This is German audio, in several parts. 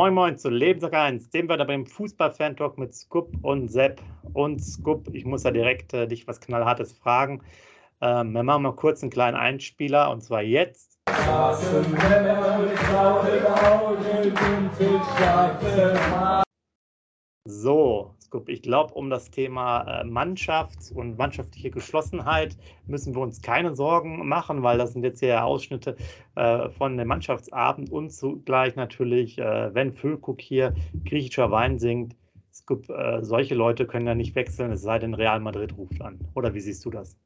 Moin Moin zu Lebenssack 1, dem wir da beim Fußball-Fan-Talk mit Scoop und Sepp. Und Scoop, ich muss da direkt äh, dich was Knallhartes fragen. Ähm, wir machen mal kurz einen kleinen Einspieler und zwar jetzt. So, Scoop, ich glaube, um das Thema äh, Mannschaft und mannschaftliche Geschlossenheit müssen wir uns keine Sorgen machen, weil das sind jetzt hier Ausschnitte äh, von dem Mannschaftsabend und zugleich natürlich, äh, wenn Füllkuck hier griechischer Wein singt, Scoop, solche Leute können ja nicht wechseln, es sei denn, Real Madrid ruft an. Oder wie siehst du das?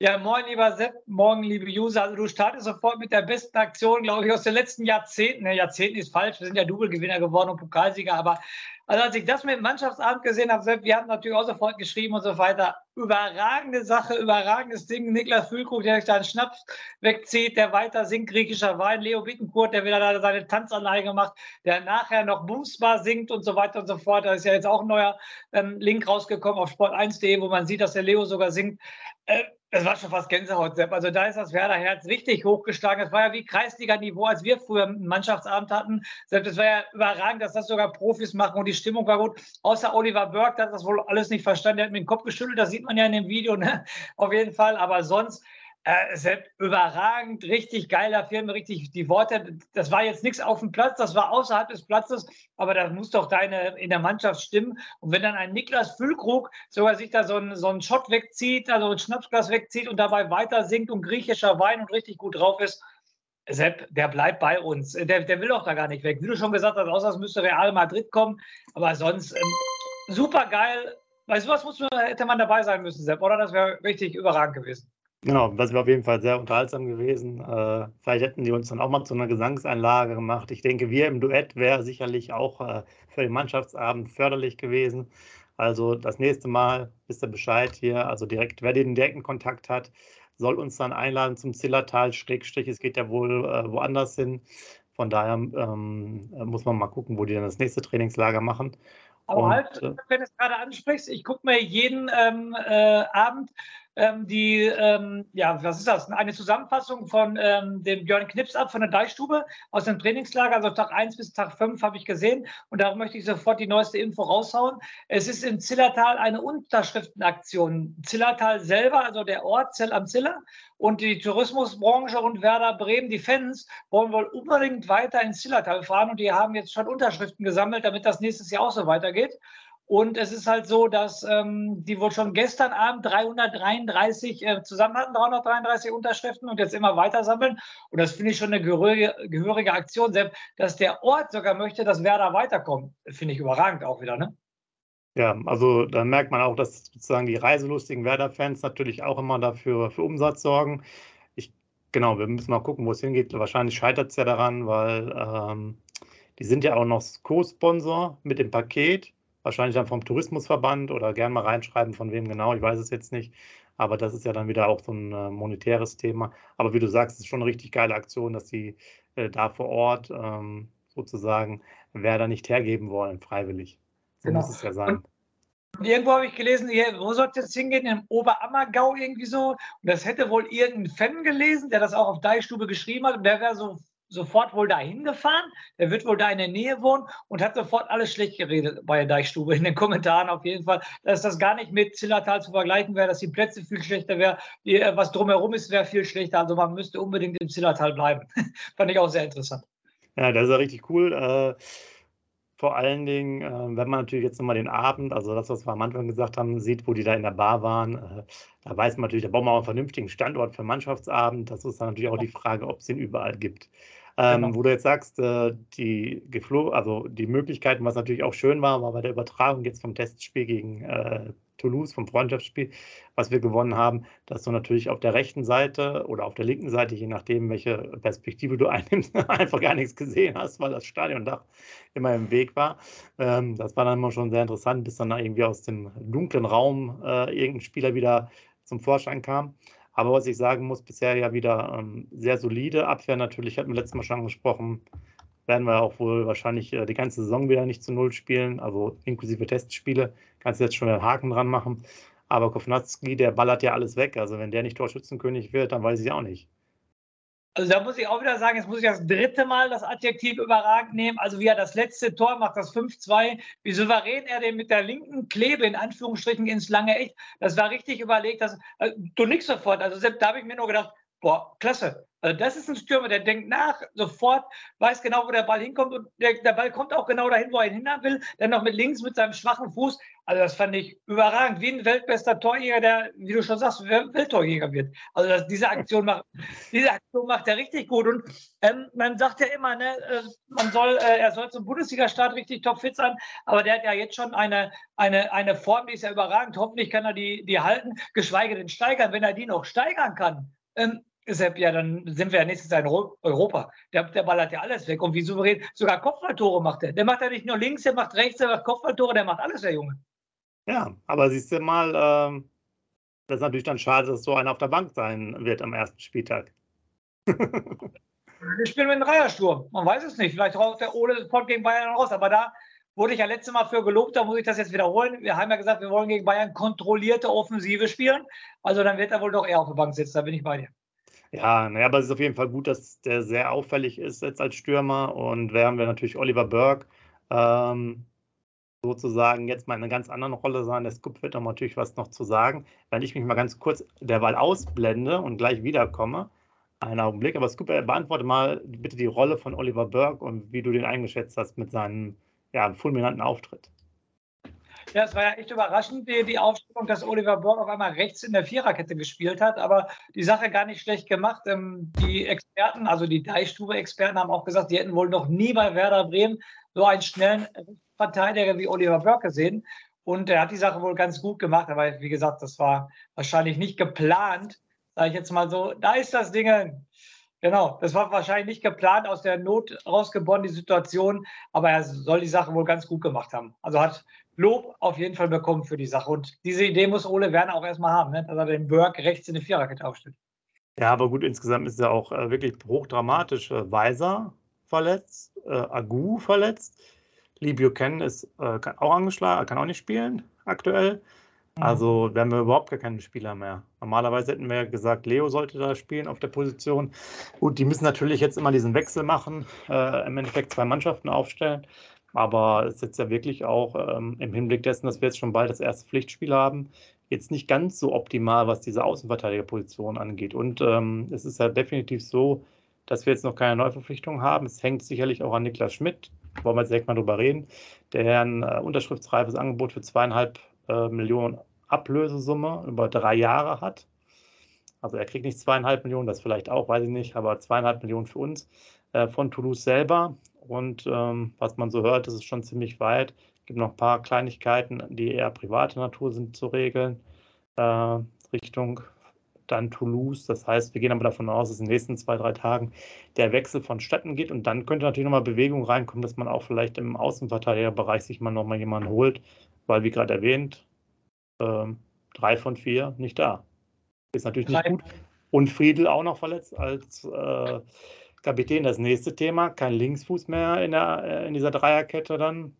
Ja, moin, lieber Sepp, morgen, liebe User. Also, du startest sofort mit der besten Aktion, glaube ich, aus den letzten Jahrzehnten. Ne, Jahrzehnten ist falsch, wir sind ja Double-Gewinner geworden und Pokalsieger, aber also als ich das mit dem Mannschaftsabend gesehen habe, wir haben natürlich auch sofort geschrieben und so weiter. Überragende Sache, überragendes Ding. Niklas Füllkrug, der sich da einen Schnaps wegzieht, der weiter singt, griechischer Wein. Leo Bittencourt, der wieder da seine Tanzanlage macht, der nachher noch Bumsbar singt und so weiter und so fort. Da ist ja jetzt auch ein neuer ähm, Link rausgekommen auf sport1.de, wo man sieht, dass der Leo sogar singt. Äh, es war schon fast Gänsehaut, Sepp. Also da ist das Werder-Herz richtig hochgeschlagen. Das war ja wie Kreisliga-Niveau, als wir früher einen Mannschaftsabend hatten. Sepp, das war ja überragend, dass das sogar Profis machen und die Stimmung war gut. Außer Oliver Burke, der hat das wohl alles nicht verstanden. Der hat mir den Kopf geschüttelt, das sieht man ja in dem Video, ne? auf jeden Fall. Aber sonst äh, Sepp, überragend, richtig geil, da fehlen mir richtig die Worte. Das war jetzt nichts auf dem Platz, das war außerhalb des Platzes, aber das muss doch deine in der Mannschaft stimmen. Und wenn dann ein Niklas Füllkrug sogar sich da so einen, so Shot wegzieht, also ein Schnapsglas wegzieht und dabei weiter singt und griechischer Wein und richtig gut drauf ist, Sepp, der bleibt bei uns. Der, der will doch da gar nicht weg. Wie du schon gesagt hast, außer es müsste Real Madrid kommen. Aber sonst ähm, super geil. Bei sowas muss man, hätte man dabei sein müssen, Sepp, oder? Das wäre richtig überragend gewesen. Genau, das wäre auf jeden Fall sehr unterhaltsam gewesen. Äh, vielleicht hätten die uns dann auch mal zu einer Gesangseinlage gemacht. Ich denke, wir im Duett wäre sicherlich auch äh, für den Mannschaftsabend förderlich gewesen. Also das nächste Mal wisst ihr Bescheid hier. Also direkt, wer den direkten Kontakt hat, soll uns dann einladen zum Zillertal. Schrägstrich, es geht ja wohl äh, woanders hin. Von daher ähm, muss man mal gucken, wo die dann das nächste Trainingslager machen. Aber halt, äh, wenn du es gerade ansprichst, ich gucke mir jeden ähm, äh, Abend die, ähm, ja, was ist das? Eine Zusammenfassung von ähm, dem Björn Knips ab von der Deichstube aus dem Trainingslager, also Tag 1 bis Tag 5 habe ich gesehen und darum möchte ich sofort die neueste Info raushauen. Es ist in Zillertal eine Unterschriftenaktion. Zillertal selber, also der Ort Zell am Ziller und die Tourismusbranche und Werder Bremen, die Fans, wollen wohl unbedingt weiter ins Zillertal fahren und die haben jetzt schon Unterschriften gesammelt, damit das nächstes Jahr auch so weitergeht. Und es ist halt so, dass ähm, die wohl schon gestern Abend 333 äh, zusammen hatten, 333 Unterschriften und jetzt immer weiter sammeln. Und das finde ich schon eine gehörige, gehörige Aktion, selbst dass der Ort sogar möchte, dass Werder weiterkommt. Finde ich überragend auch wieder, ne? Ja, also da merkt man auch, dass sozusagen die reiselustigen Werder-Fans natürlich auch immer dafür für Umsatz sorgen. Ich, genau, wir müssen mal gucken, wo es hingeht. Wahrscheinlich scheitert es ja daran, weil ähm, die sind ja auch noch Co-Sponsor mit dem Paket wahrscheinlich dann vom Tourismusverband oder gern mal reinschreiben, von wem genau, ich weiß es jetzt nicht. Aber das ist ja dann wieder auch so ein äh, monetäres Thema. Aber wie du sagst, es ist schon eine richtig geile Aktion, dass die äh, da vor Ort ähm, sozusagen wer da nicht hergeben wollen, freiwillig. So genau. muss es ja sein. Und irgendwo habe ich gelesen, wo soll es jetzt hingehen? Im Oberammergau irgendwie so. Und das hätte wohl irgendein Fan gelesen, der das auch auf Deichstube geschrieben hat. Und der wäre so sofort wohl dahin gefahren. Der wird wohl da in der Nähe wohnen und hat sofort alles schlecht geredet bei der Deichstube in den Kommentaren auf jeden Fall, dass das gar nicht mit Zillertal zu vergleichen wäre, dass die Plätze viel schlechter wären, äh, was drumherum ist, wäre viel schlechter. Also man müsste unbedingt im Zillertal bleiben. Fand ich auch sehr interessant. Ja, das ist ja richtig cool. Äh, vor allen Dingen, äh, wenn man natürlich jetzt nochmal den Abend, also das, was wir am Anfang gesagt haben, sieht, wo die da in der Bar waren, da weiß man natürlich, da brauchen wir auch einen vernünftigen Standort für Mannschaftsabend. Das ist dann natürlich auch die Frage, ob es den überall gibt. Ähm, genau. Wo du jetzt sagst, äh, die Geflo also die Möglichkeiten, was natürlich auch schön war, war bei der Übertragung jetzt vom Testspiel gegen äh, Toulouse, vom Freundschaftsspiel, was wir gewonnen haben, dass du natürlich auf der rechten Seite oder auf der linken Seite, je nachdem, welche Perspektive du einnimmst, einfach gar nichts gesehen hast, weil das Stadiondach immer im Weg war. Ähm, das war dann immer schon sehr interessant, bis dann irgendwie aus dem dunklen Raum äh, irgendein Spieler wieder zum Vorschein kam. Aber was ich sagen muss, bisher ja wieder ähm, sehr solide Abwehr. Natürlich hatten wir letztes Mal schon angesprochen, werden wir auch wohl wahrscheinlich äh, die ganze Saison wieder nicht zu Null spielen, also inklusive Testspiele. Kannst du jetzt schon einen Haken dran machen. Aber Kovnatski, der ballert ja alles weg. Also wenn der nicht Torschützenkönig wird, dann weiß ich auch nicht. Also da muss ich auch wieder sagen, jetzt muss ich das dritte Mal das Adjektiv überragend nehmen. Also wie er das letzte Tor macht, das 5-2, wie souverän er den mit der linken Klebe in Anführungsstrichen ins lange Echt, das war richtig überlegt. Das, also, du nix sofort. Also selbst da habe ich mir nur gedacht, boah, klasse. Also das ist ein Stürmer, der denkt nach, sofort, weiß genau, wo der Ball hinkommt und der, der Ball kommt auch genau dahin, wo er ihn hindern will. Dann noch mit links mit seinem schwachen Fuß. Also das fand ich überragend, wie ein weltbester Torjäger, der, wie du schon sagst, Welttorjäger wird. Also das, diese Aktion macht, diese Aktion macht er richtig gut. Und ähm, man sagt ja immer, ne, äh, man soll, äh, er soll zum Bundesliga-Start richtig topfit sein, aber der hat ja jetzt schon eine, eine, eine Form, die ist ja überragend. Hoffentlich kann er die, die halten, geschweige denn steigern. Wenn er die noch steigern kann, ähm, Deshalb, ja, dann sind wir ja nächstes Jahr in Europa. Der, der ballert ja alles weg. Und wie souverän, sogar Kopfballtore macht er. Der macht ja nicht nur links, der macht rechts, der macht Kopfballtore, der macht alles, der Junge. Ja, aber siehst du mal, ähm, das ist natürlich dann schade, dass so einer auf der Bank sein wird am ersten Spieltag. Wir spielen mit einem Dreiersturm. Man weiß es nicht. Vielleicht raus der Ole Sport gegen Bayern raus. Aber da wurde ich ja letztes Mal für gelobt, da muss ich das jetzt wiederholen. Wir haben ja gesagt, wir wollen gegen Bayern kontrollierte Offensive spielen. Also dann wird er wohl doch eher auf der Bank sitzen. Da bin ich bei dir. Ja, naja, aber es ist auf jeden Fall gut, dass der sehr auffällig ist jetzt als Stürmer. Und wir haben wir natürlich Oliver Burke, ähm, sozusagen jetzt mal in einer ganz anderen Rolle sein. Der Scoop wird noch natürlich was noch zu sagen. Wenn ich mich mal ganz kurz derweil ausblende und gleich wiederkomme, einen Augenblick. Aber Scoop, äh, beantworte mal bitte die Rolle von Oliver Burke und wie du den eingeschätzt hast mit seinem ja, fulminanten Auftritt. Ja, es war ja echt überraschend, die, die Aufstellung, dass Oliver Borg auf einmal rechts in der Viererkette gespielt hat, aber die Sache gar nicht schlecht gemacht. Ähm, die Experten, also die Deichstube-Experten, haben auch gesagt, die hätten wohl noch nie bei Werder Bremen so einen schnellen Verteidiger wie Oliver Burke gesehen. Und er hat die Sache wohl ganz gut gemacht, aber wie gesagt, das war wahrscheinlich nicht geplant, sage ich jetzt mal so. Da ist das Ding. Genau, das war wahrscheinlich nicht geplant, aus der Not rausgeboren, die Situation, aber er soll die Sache wohl ganz gut gemacht haben. Also hat Lob auf jeden Fall bekommen für die Sache. Und diese Idee muss Ole Werner auch erstmal haben, ne? dass er den Burke rechts in die Viererkette aufstellt. Ja, aber gut, insgesamt ist er auch äh, wirklich hochdramatisch. Äh, Weiser verletzt, äh, Agu verletzt, Lee Buchanan ist äh, auch angeschlagen, kann auch nicht spielen aktuell. Mhm. Also wir haben überhaupt gar keinen Spieler mehr. Normalerweise hätten wir gesagt, Leo sollte da spielen auf der Position. Gut, die müssen natürlich jetzt immer diesen Wechsel machen, äh, im Endeffekt zwei Mannschaften aufstellen. Aber es ist jetzt ja wirklich auch ähm, im Hinblick dessen, dass wir jetzt schon bald das erste Pflichtspiel haben, jetzt nicht ganz so optimal, was diese Außenverteidigerposition angeht. Und ähm, es ist ja definitiv so, dass wir jetzt noch keine Neuverpflichtung haben. Es hängt sicherlich auch an Niklas Schmidt, wollen wir jetzt direkt mal drüber reden, der ein äh, unterschriftsreifes Angebot für zweieinhalb äh, Millionen Ablösesumme über drei Jahre hat. Also er kriegt nicht zweieinhalb Millionen, das vielleicht auch, weiß ich nicht, aber zweieinhalb Millionen für uns äh, von Toulouse selber. Und ähm, was man so hört, ist es schon ziemlich weit. Es gibt noch ein paar Kleinigkeiten, die eher private Natur sind zu regeln, äh, Richtung dann Toulouse. Das heißt, wir gehen aber davon aus, dass in den nächsten zwei, drei Tagen der Wechsel vonstatten geht. Und dann könnte natürlich nochmal Bewegung reinkommen, dass man auch vielleicht im Außenverteidigerbereich sich mal nochmal jemanden holt, weil, wie gerade erwähnt, äh, drei von vier nicht da. Ist natürlich nicht gut. Und Friedel auch noch verletzt als äh, Kapitän das nächste Thema. Kein Linksfuß mehr in, der, äh, in dieser Dreierkette dann.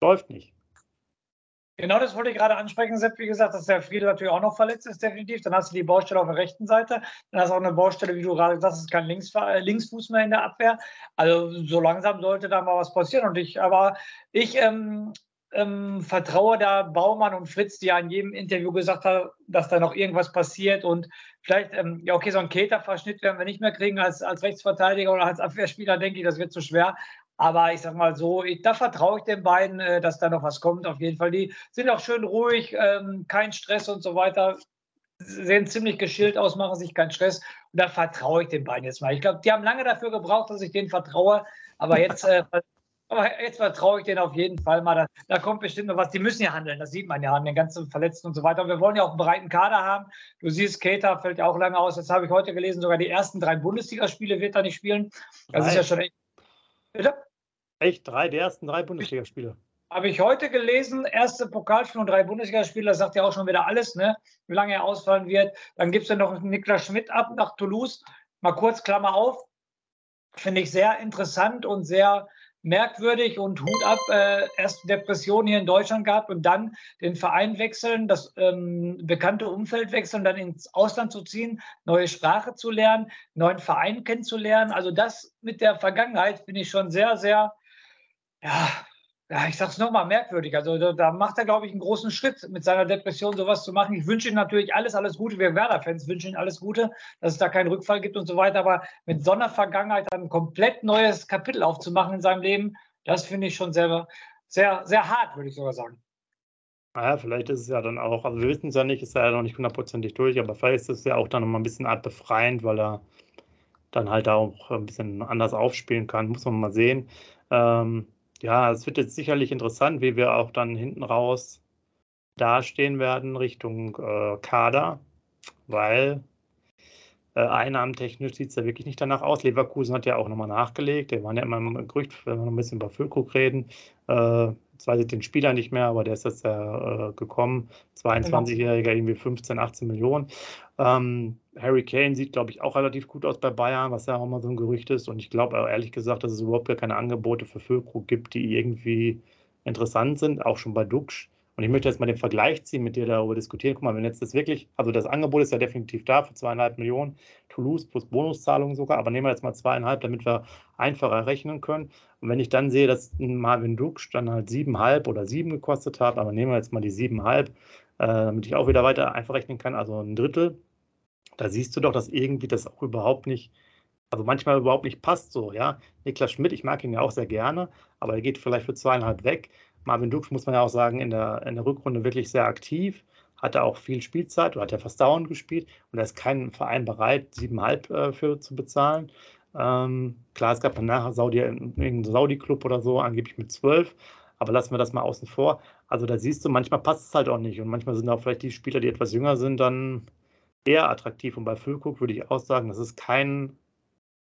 Läuft nicht. Genau das wollte ich gerade ansprechen, Sepp. Wie gesagt, dass der Friedel natürlich auch noch verletzt ist, definitiv. Dann hast du die Baustelle auf der rechten Seite. Dann hast du auch eine Baustelle, wie du gerade gesagt hast, kein Links, äh, Linksfuß mehr in der Abwehr. Also so langsam sollte da mal was passieren. Und ich, aber ich ähm, ähm, vertraue da Baumann und Fritz, die ja in jedem Interview gesagt haben, dass da noch irgendwas passiert und vielleicht, ähm, ja, okay, so einen Keter-Verschnitt werden wir nicht mehr kriegen als, als Rechtsverteidiger oder als Abwehrspieler, denke ich, das wird zu schwer. Aber ich sag mal so, ich, da vertraue ich den beiden, äh, dass da noch was kommt. Auf jeden Fall. Die sind auch schön ruhig, ähm, kein Stress und so weiter. Sehen ziemlich geschillt aus, machen sich keinen Stress. Und da vertraue ich den beiden jetzt mal. Ich glaube, die haben lange dafür gebraucht, dass ich denen vertraue. Aber jetzt äh, aber jetzt vertraue ich denen auf jeden Fall mal. Da, da, kommt bestimmt noch was. Die müssen ja handeln, das sieht man ja an den ganzen Verletzten und so weiter. Und wir wollen ja auch einen breiten Kader haben. Du siehst, Keita fällt ja auch lange aus. Jetzt habe ich heute gelesen, sogar die ersten drei Bundesligaspiele wird er nicht spielen. Das drei. ist ja schon echt. Bitte? Echt? Drei, die ersten drei Bundesligaspiele. Habe ich heute gelesen, erste Pokalspiel und drei das sagt ja auch schon wieder alles, ne? wie lange er ausfallen wird. Dann gibt es ja noch Niklas Schmidt ab nach Toulouse. Mal kurz Klammer auf. Finde ich sehr interessant und sehr merkwürdig und Hut ab, äh, erst Depression hier in Deutschland gehabt und dann den Verein wechseln, das ähm, bekannte Umfeld wechseln, dann ins Ausland zu ziehen, neue Sprache zu lernen, neuen Verein kennenzulernen. Also das mit der Vergangenheit finde ich schon sehr, sehr, ja, ja, ich sag's nochmal merkwürdig. Also da, da macht er, glaube ich, einen großen Schritt mit seiner Depression sowas zu machen. Ich wünsche ihm natürlich alles, alles Gute. Wir Werder-Fans wünschen ihm alles Gute, dass es da keinen Rückfall gibt und so weiter. Aber mit so einer Vergangenheit ein komplett neues Kapitel aufzumachen in seinem Leben, das finde ich schon sehr, sehr, sehr hart, würde ich sogar sagen. Naja, vielleicht ist es ja dann auch, also wir wissen es ja nicht, ist ja noch nicht hundertprozentig durch, aber vielleicht ist es ja auch dann nochmal ein bisschen art befreiend, weil er dann halt auch ein bisschen anders aufspielen kann. Muss man mal sehen. Ähm, ja, es wird jetzt sicherlich interessant, wie wir auch dann hinten raus dastehen werden Richtung äh, Kader, weil äh, einnahmentechnisch sieht es ja wirklich nicht danach aus. Leverkusen hat ja auch nochmal nachgelegt. Der waren ja immer im Gerücht, wenn wir noch ein bisschen über Füllkrug reden. Äh, jetzt weiß ich den Spieler nicht mehr, aber der ist jetzt ja äh, gekommen. 22-Jähriger, irgendwie 15, 18 Millionen. Ähm, Harry Kane sieht, glaube ich, auch relativ gut aus bei Bayern, was ja auch mal so ein Gerücht ist. Und ich glaube ehrlich gesagt, dass es überhaupt gar keine Angebote für Füllkrug gibt, die irgendwie interessant sind, auch schon bei Duxch. Und ich möchte jetzt mal den Vergleich ziehen, mit dir darüber diskutieren. Guck mal, wenn jetzt das wirklich, also das Angebot ist ja definitiv da für zweieinhalb Millionen, Toulouse plus Bonuszahlungen sogar, aber nehmen wir jetzt mal zweieinhalb, damit wir einfacher rechnen können. Und wenn ich dann sehe, dass Marvin Duksch dann halt siebenhalb oder sieben gekostet hat, aber nehmen wir jetzt mal die siebenhalb, äh, damit ich auch wieder weiter einfach rechnen kann, also ein Drittel, da siehst du doch, dass irgendwie das auch überhaupt nicht, also manchmal überhaupt nicht passt so, ja. Niklas Schmidt, ich mag ihn ja auch sehr gerne, aber er geht vielleicht für zweieinhalb weg. Marvin Dux, muss man ja auch sagen, in der, in der Rückrunde wirklich sehr aktiv, hatte auch viel Spielzeit oder hat ja fast dauernd gespielt und da ist kein Verein bereit, siebeneinhalb äh, für zu bezahlen. Ähm, klar, es gab dann nachher Saudi, irgendeinen Saudi-Club oder so, angeblich mit zwölf, aber lassen wir das mal außen vor. Also da siehst du, manchmal passt es halt auch nicht und manchmal sind auch vielleicht die Spieler, die etwas jünger sind, dann eher attraktiv. Und bei Füllkrug würde ich auch sagen, dass es keinen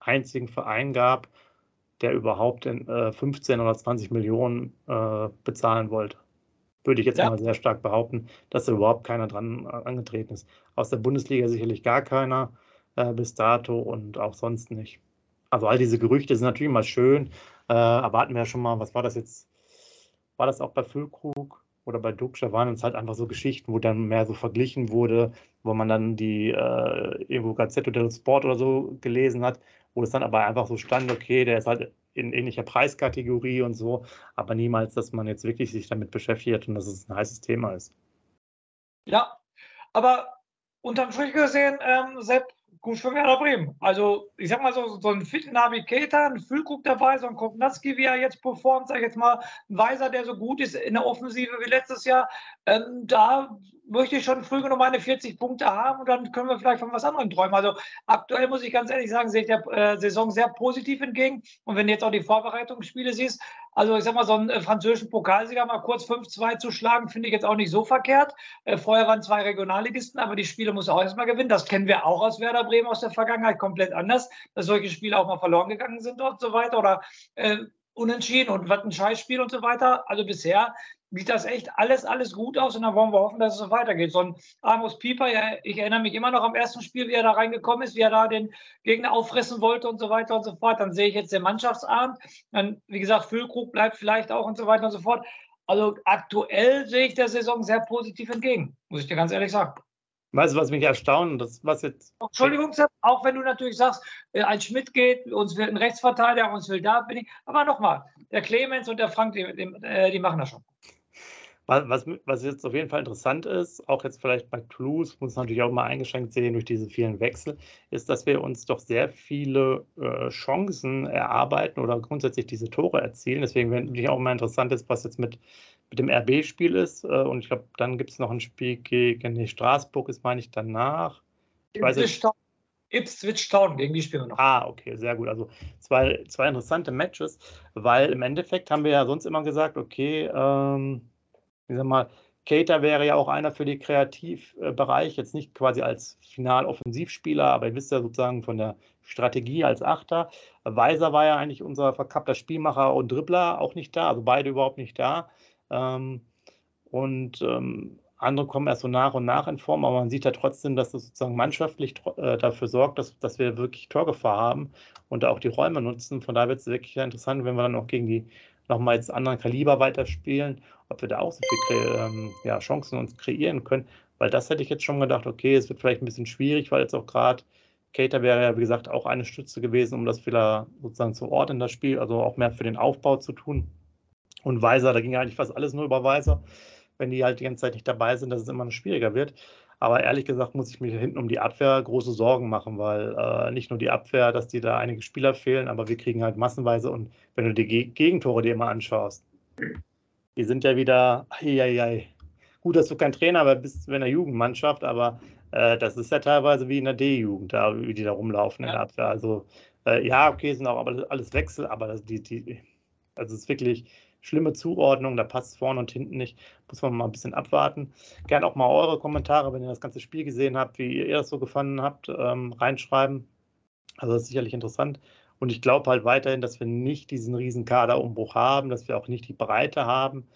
einzigen Verein gab, der überhaupt in, äh, 15 oder 20 Millionen äh, bezahlen wollte. Würde ich jetzt ja. mal sehr stark behaupten, dass da überhaupt keiner dran äh, angetreten ist. Aus der Bundesliga sicherlich gar keiner äh, bis dato und auch sonst nicht. Also all diese Gerüchte sind natürlich immer schön. Äh, erwarten wir ja schon mal, was war das jetzt? War das auch bei Füllkrug? oder bei Duxcher waren es halt einfach so Geschichten, wo dann mehr so verglichen wurde, wo man dann die äh, irgendwo Gazzetto dello Sport oder so gelesen hat, wo es dann aber einfach so stand, okay, der ist halt in ähnlicher Preiskategorie und so, aber niemals, dass man jetzt wirklich sich damit beschäftigt und dass es ein heißes Thema ist. Ja, aber unterm Strich gesehen, ähm, Sepp, gut für Werder Bremen. Also, ich sag mal so, so ein fitten Navigator, ein Füllkrug dabei, so ein Kovnatski, wie er jetzt performt, sag ich jetzt mal, ein Weiser, der so gut ist in der Offensive wie letztes Jahr. Ähm, da möchte ich schon früh genug meine 40 Punkte haben und dann können wir vielleicht von was anderem träumen. Also aktuell muss ich ganz ehrlich sagen, sehe ich der äh, Saison sehr positiv entgegen. Und wenn du jetzt auch die Vorbereitungsspiele siehst, also ich sag mal, so einen äh, französischen Pokalsieger mal kurz 5-2 zu schlagen, finde ich jetzt auch nicht so verkehrt. Äh, vorher waren zwei Regionalligisten, aber die Spiele muss er auch erstmal gewinnen. Das kennen wir auch aus Werder Bremen aus der Vergangenheit komplett anders, dass solche Spiele auch mal verloren gegangen sind und so weiter. Oder äh, unentschieden und was ein Scheißspiel und so weiter. Also bisher sieht das echt alles, alles gut aus und dann wollen wir hoffen, dass es so weitergeht. So ein Amos Pieper, ich erinnere mich immer noch am ersten Spiel, wie er da reingekommen ist, wie er da den Gegner auffressen wollte und so weiter und so fort. Dann sehe ich jetzt den Mannschaftsabend. Dann, wie gesagt, Füllkrug bleibt vielleicht auch und so weiter und so fort. Also aktuell sehe ich der Saison sehr positiv entgegen, muss ich dir ganz ehrlich sagen. Weißt du, was mich erstaunt, das, was jetzt. Entschuldigung, auch wenn du natürlich sagst, äh, ein Schmidt geht, uns will ein Rechtsverteidiger, uns will da bin ich. Aber nochmal, der Clemens und der Frank, die, die, äh, die machen das schon. Was, was jetzt auf jeden Fall interessant ist, auch jetzt vielleicht bei Toulouse, muss natürlich auch mal eingeschränkt sehen durch diese vielen Wechsel, ist, dass wir uns doch sehr viele äh, Chancen erarbeiten oder grundsätzlich diese Tore erzielen. Deswegen wäre natürlich auch mal interessant ist, was jetzt mit, mit dem RB-Spiel ist. Äh, und ich glaube, dann gibt es noch ein Spiel gegen nee, Straßburg, ist meine ich danach. Ich weiß nicht. Ipswich Town, gegen die spielen wir noch. Ah, okay, sehr gut. Also zwei, zwei interessante Matches, weil im Endeffekt haben wir ja sonst immer gesagt, okay, ähm, ich sag mal, Cater wäre ja auch einer für den Kreativbereich, jetzt nicht quasi als Final-Offensivspieler, aber ihr wisst ja sozusagen von der Strategie als Achter. Weiser war ja eigentlich unser verkappter Spielmacher und Dribbler auch nicht da, also beide überhaupt nicht da. Ähm, und ähm, andere kommen erst so nach und nach in Form, aber man sieht ja trotzdem, dass das sozusagen mannschaftlich äh, dafür sorgt, dass, dass wir wirklich Torgefahr haben und auch die Räume nutzen. Von daher wird es wirklich interessant, wenn wir dann auch gegen die nochmal jetzt anderen Kaliber weiterspielen, ob wir da auch so viele ähm, ja, Chancen uns kreieren können. Weil das hätte ich jetzt schon gedacht, okay, es wird vielleicht ein bisschen schwierig, weil jetzt auch gerade Cater wäre ja, wie gesagt, auch eine Stütze gewesen, um das wieder sozusagen zu ordnen, das Spiel, also auch mehr für den Aufbau zu tun. Und Weiser, da ging ja eigentlich fast alles nur über Weiser. Wenn die halt die ganze Zeit nicht dabei sind, dass es immer noch schwieriger wird. Aber ehrlich gesagt muss ich mir hinten um die Abwehr große Sorgen machen, weil äh, nicht nur die Abwehr, dass die da einige Spieler fehlen, aber wir kriegen halt massenweise und wenn du die Gegentore dir mal anschaust, die sind ja wieder, ei, ei, ei. gut, dass du kein Trainer bist in der Jugendmannschaft, aber äh, das ist ja teilweise wie in der D-Jugend, da, wie die da rumlaufen ja. in der Abwehr. Also äh, ja, okay, sind auch alles Wechsel, aber das, die, die, also es ist wirklich schlimme Zuordnung, da passt es vorne und hinten nicht. Muss man mal ein bisschen abwarten. Gerne auch mal eure Kommentare, wenn ihr das ganze Spiel gesehen habt, wie ihr das so gefunden habt, ähm, reinschreiben. Also das ist sicherlich interessant. Und ich glaube halt weiterhin, dass wir nicht diesen riesen Kaderumbruch haben, dass wir auch nicht die Breite haben.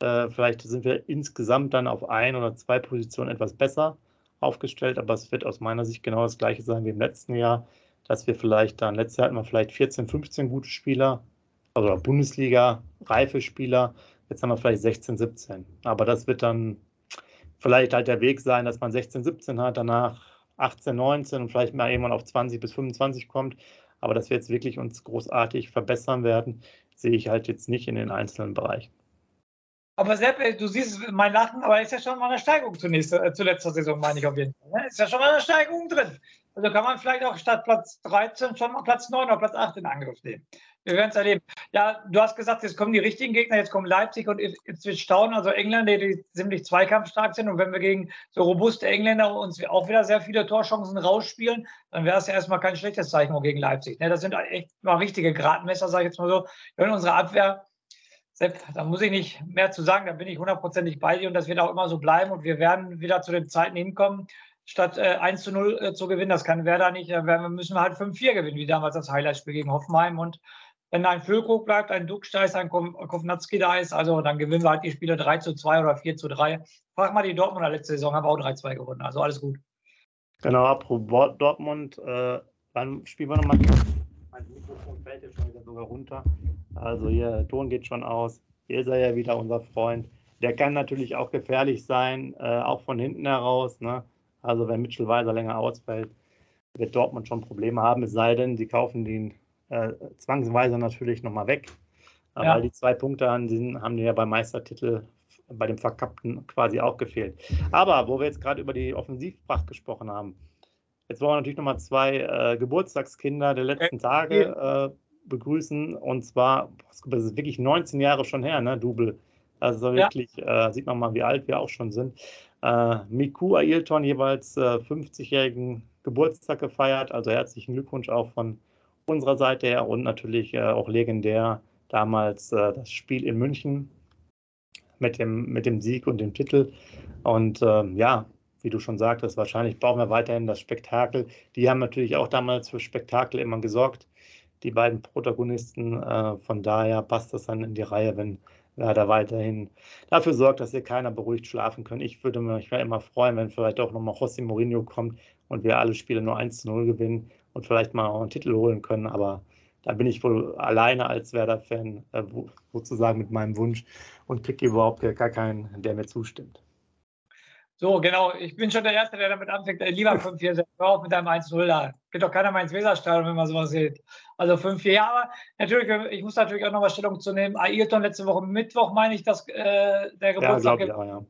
Äh, vielleicht sind wir insgesamt dann auf ein oder zwei Positionen etwas besser aufgestellt, aber es wird aus meiner Sicht genau das gleiche sein wie im letzten Jahr, dass wir vielleicht dann, letztes Jahr hatten wir vielleicht 14, 15 gute Spieler, also Bundesliga, reife Spieler, jetzt haben wir vielleicht 16, 17. Aber das wird dann vielleicht halt der Weg sein, dass man 16, 17 hat, danach 18, 19 und vielleicht mal irgendwann auf 20 bis 25 kommt. Aber dass wir jetzt wirklich uns großartig verbessern werden, sehe ich halt jetzt nicht in den einzelnen Bereichen. Aber Sepp, du siehst mein Lachen, aber ist ja schon mal eine Steigung zur, nächste, äh, zur letzter Saison, meine ich auf jeden Fall. Ne? Ist ja schon mal eine Steigung drin. Also kann man vielleicht auch statt Platz 13 schon mal Platz 9 oder Platz 8 in Angriff nehmen. Wir werden es erleben. Ja, du hast gesagt, jetzt kommen die richtigen Gegner, jetzt kommen Leipzig und wird Staunen, also Engländer, die ziemlich zweikampfstark sind. Und wenn wir gegen so robuste Engländer uns auch wieder sehr viele Torchancen rausspielen, dann wäre es ja erstmal kein schlechtes Zeichen gegen Leipzig. Ne, das sind echt mal richtige Gradmesser, sage ich jetzt mal so. Wenn unsere Abwehr, Sepp, da muss ich nicht mehr zu sagen, da bin ich hundertprozentig bei dir und das wird auch immer so bleiben und wir werden wieder zu den Zeiten hinkommen, statt äh, 1 zu 0 äh, zu gewinnen. Das kann Werder nicht. Da müssen wir halt 5-4 gewinnen, wie damals das Highlight-Spiel gegen Hoffenheim. Und wenn ein Füllkrug bleibt, ein Duckstein, ein Kovnatski da ist, also dann gewinnen wir halt die Spiele 3 zu 2 oder 4 zu 3. Frag mal die Dortmunder letzte Saison, haben wir auch 3-2 gewonnen. Also alles gut. Genau, apropos Dortmund, äh, wann spielen wir nochmal? Mein Mikrofon fällt jetzt schon wieder sogar runter. Also hier, Ton geht schon aus. Hier ist er ja wieder unser Freund. Der kann natürlich auch gefährlich sein, äh, auch von hinten heraus. Ne? Also wenn Mitchell Weiser länger ausfällt, wird Dortmund schon Probleme haben, es sei denn, sie kaufen den äh, zwangsweise natürlich nochmal weg. Ja. Weil die zwei Punkte haben, haben ja beim Meistertitel bei dem Verkappten quasi auch gefehlt. Aber wo wir jetzt gerade über die Offensivpracht gesprochen haben, jetzt wollen wir natürlich nochmal zwei äh, Geburtstagskinder der letzten Tage äh, begrüßen. Und zwar, das ist wirklich 19 Jahre schon her, ne, Double. Also wirklich, ja. äh, sieht man mal, wie alt wir auch schon sind. Äh, Miku Ailton jeweils äh, 50-jährigen Geburtstag gefeiert. Also herzlichen Glückwunsch auch von unserer Seite her und natürlich äh, auch legendär damals äh, das Spiel in München mit dem, mit dem Sieg und dem Titel. Und ähm, ja, wie du schon sagtest, wahrscheinlich brauchen wir weiterhin das Spektakel. Die haben natürlich auch damals für Spektakel immer gesorgt, die beiden Protagonisten. Äh, von daher passt das dann in die Reihe, wenn Werder weiterhin dafür sorgt, dass hier keiner beruhigt schlafen kann. Ich würde mich immer freuen, wenn vielleicht auch nochmal José Mourinho kommt und wir alle Spiele nur 1 zu 0 gewinnen und vielleicht mal auch einen Titel holen können. Aber da bin ich wohl alleine als Werder-Fan äh, sozusagen mit meinem Wunsch und kriege überhaupt gar keinen, der mir zustimmt. So, genau. Ich bin schon der Erste, der damit anfängt. Lieber 5-4, hör auf mit einem 1-0 da. Geht doch keiner mal ins Weserstadion, wenn man sowas sieht. Also 5-4. Ja, aber natürlich, ich muss natürlich auch noch mal Stellung zu nehmen. Ayrton letzte Woche Mittwoch, meine ich, dass äh, der Geburtstag. Ja, glaube ich auch, ja.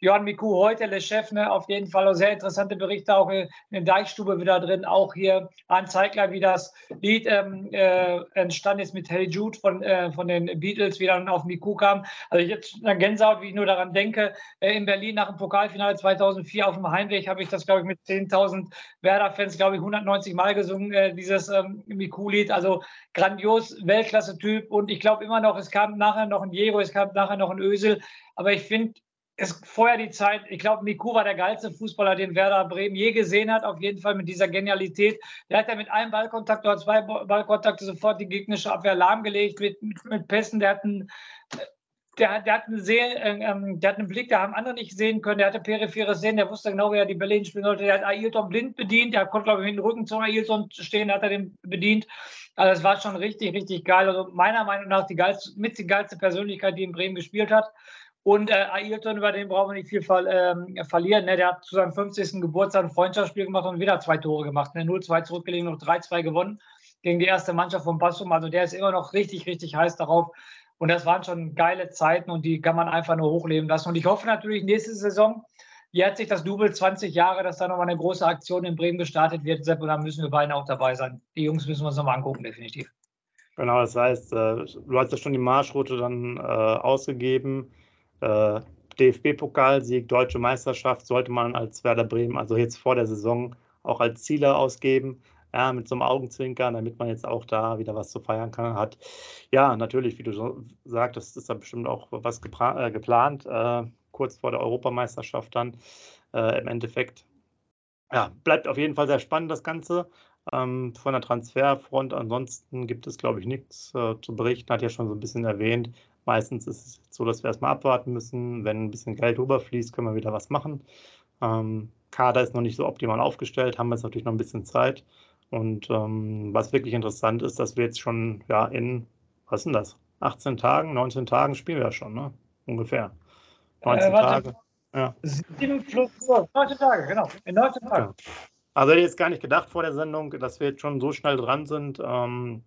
Johann Miku heute, Le Chef, ne, auf jeden Fall auch sehr interessante Berichte, auch in der Deichstube wieder drin, auch hier an Zeigler, wie das Lied ähm, äh, entstanden ist mit Hey Jude von, äh, von den Beatles, wie dann auf Miku kam. Also jetzt eine Gänsehaut, wie ich nur daran denke, äh, in Berlin nach dem Pokalfinale 2004 auf dem Heimweg habe ich das, glaube ich, mit 10.000 Werder-Fans, glaube ich, 190 Mal gesungen, äh, dieses ähm, Miku-Lied. Also grandios, Weltklasse-Typ und ich glaube immer noch, es kam nachher noch ein Diego, es kam nachher noch ein Ösel, aber ich finde, ist vorher die Zeit, ich glaube, Miku war der geilste Fußballer, den Werder Bremen je gesehen hat, auf jeden Fall mit dieser Genialität. Der hat ja mit einem Ballkontakt oder zwei Ballkontakte sofort die gegnerische Abwehr lahmgelegt, mit, mit Pässen, der hat einen der, der, hat einen sehr, äh, ähm, der hat einen Blick, der haben andere nicht sehen können. Der hatte periphere Sehen, der wusste genau, wie er die Bälle spielen sollte. Der hat Ailton blind bedient. Der konnte, glaube ich, mit dem Rücken zum Ailton stehen, hat er den bedient. Also, es war schon richtig, richtig geil. Also, meiner Meinung nach die geilste, mit die geilste Persönlichkeit, die in Bremen gespielt hat. Und äh, Ailton, über den brauchen wir nicht viel ver ähm, verlieren. Ne? Der hat zu seinem 50. Geburtstag ein Freundschaftsspiel gemacht und wieder zwei Tore gemacht. Ne? 0-2 zurückgelegen, noch 3-2 gewonnen gegen die erste Mannschaft von Bassum. Also der ist immer noch richtig, richtig heiß darauf. Und das waren schon geile Zeiten und die kann man einfach nur hochleben lassen. Und ich hoffe natürlich nächste Saison, jährt sich das Double 20 Jahre, dass da nochmal eine große Aktion in Bremen gestartet wird. Sepp, und da müssen wir beide auch dabei sein. Die Jungs müssen wir uns nochmal angucken, definitiv. Genau, das heißt, äh, du hast ja schon die Marschroute dann äh, ausgegeben. Äh, DFB-Pokalsieg, Deutsche Meisterschaft sollte man als Werder Bremen, also jetzt vor der Saison, auch als Ziele ausgeben. Ja, mit so einem Augenzwinkern, damit man jetzt auch da wieder was zu feiern kann, hat. Ja, natürlich, wie du so sagtest, ist da bestimmt auch was äh, geplant, äh, kurz vor der Europameisterschaft dann äh, im Endeffekt. Ja, bleibt auf jeden Fall sehr spannend, das Ganze. Ähm, von der Transferfront ansonsten gibt es, glaube ich, nichts äh, zu berichten. Hat ja schon so ein bisschen erwähnt, Meistens ist es so, dass wir erstmal abwarten müssen. Wenn ein bisschen Geld rüberfließt, können wir wieder was machen. Ähm, Kader ist noch nicht so optimal aufgestellt, haben wir jetzt natürlich noch ein bisschen Zeit. Und ähm, was wirklich interessant ist, dass wir jetzt schon ja, in, was sind das? 18 Tagen, 19 Tagen spielen wir ja schon, ne? Ungefähr. 19 äh, Tage. Ja. 7 plus 19 Tage, genau. In 19 Tagen. Ja. Also hätte ich jetzt gar nicht gedacht vor der Sendung, dass wir jetzt schon so schnell dran sind. Ähm,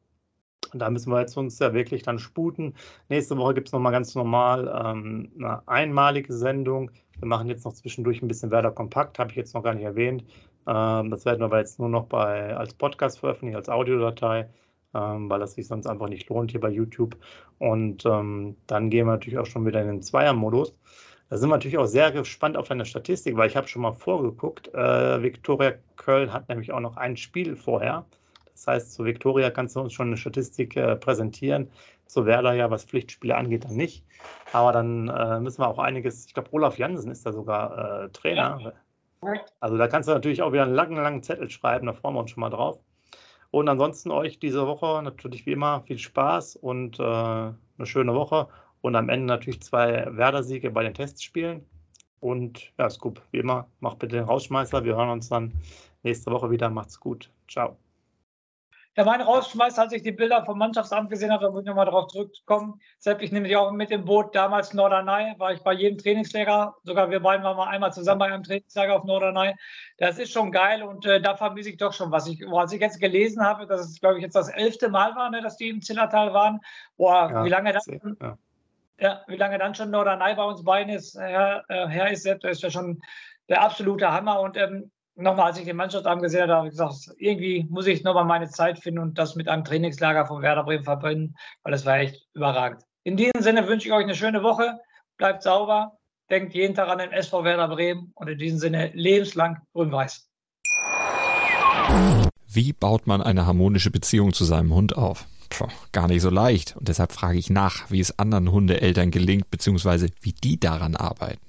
da müssen wir jetzt uns ja wirklich dann sputen. Nächste Woche gibt es nochmal ganz normal ähm, eine einmalige Sendung. Wir machen jetzt noch zwischendurch ein bisschen Werder Kompakt, habe ich jetzt noch gar nicht erwähnt. Ähm, das werden wir aber jetzt nur noch bei, als Podcast veröffentlichen, als Audiodatei, ähm, weil das sich sonst einfach nicht lohnt hier bei YouTube. Und ähm, dann gehen wir natürlich auch schon wieder in den Zweier-Modus. Da sind wir natürlich auch sehr gespannt auf deine Statistik, weil ich habe schon mal vorgeguckt. Äh, Viktoria Köln hat nämlich auch noch ein Spiel vorher. Das heißt, zu Viktoria kannst du uns schon eine Statistik äh, präsentieren. Zu Werder ja, was Pflichtspiele angeht, dann nicht. Aber dann äh, müssen wir auch einiges, ich glaube, Olaf Jansen ist da sogar äh, Trainer. Also da kannst du natürlich auch wieder einen langen, langen Zettel schreiben, da freuen wir uns schon mal drauf. Und ansonsten euch diese Woche natürlich wie immer viel Spaß und äh, eine schöne Woche. Und am Ende natürlich zwei Werder-Siege bei den Testspielen. Und ja, Scoop, wie immer, macht bitte den Rausschmeißer. Wir hören uns dann nächste Woche wieder. Macht's gut. Ciao. Der meine rausschmeißt, als ich die Bilder vom Mannschaftsamt gesehen habe, da muss ich nochmal darauf zurückkommen. Sepp, ich nehme dich auch mit im Boot. Damals Norderney war ich bei jedem Trainingslager. Sogar wir beiden waren mal einmal zusammen bei einem Trainingslager auf Norderney. Das ist schon geil und äh, da vermisse ich doch schon was. Ich, als ich jetzt gelesen habe, dass es, glaube ich, jetzt das elfte Mal war, ne, dass die im Zillertal waren. Boah, ja, wie lange das. Ja. ja. wie lange dann schon Norderney bei uns beiden ist, her, äh, her ist, das ist ja schon der absolute Hammer. Und ähm, nochmal, als ich die Mannschaft angesehen habe, habe ich gesagt, irgendwie muss ich nochmal meine Zeit finden und das mit einem Trainingslager von Werder Bremen verbinden, weil das war echt überragend. In diesem Sinne wünsche ich euch eine schöne Woche, bleibt sauber, denkt jeden Tag an den SV Werder Bremen und in diesem Sinne lebenslang grün-weiß. Wie baut man eine harmonische Beziehung zu seinem Hund auf? Puh, gar nicht so leicht. Und deshalb frage ich nach, wie es anderen Hundeeltern gelingt, beziehungsweise wie die daran arbeiten.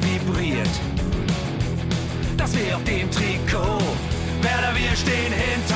Vibriert. Das wir auf dem Trikot. Werder, wir stehen hinter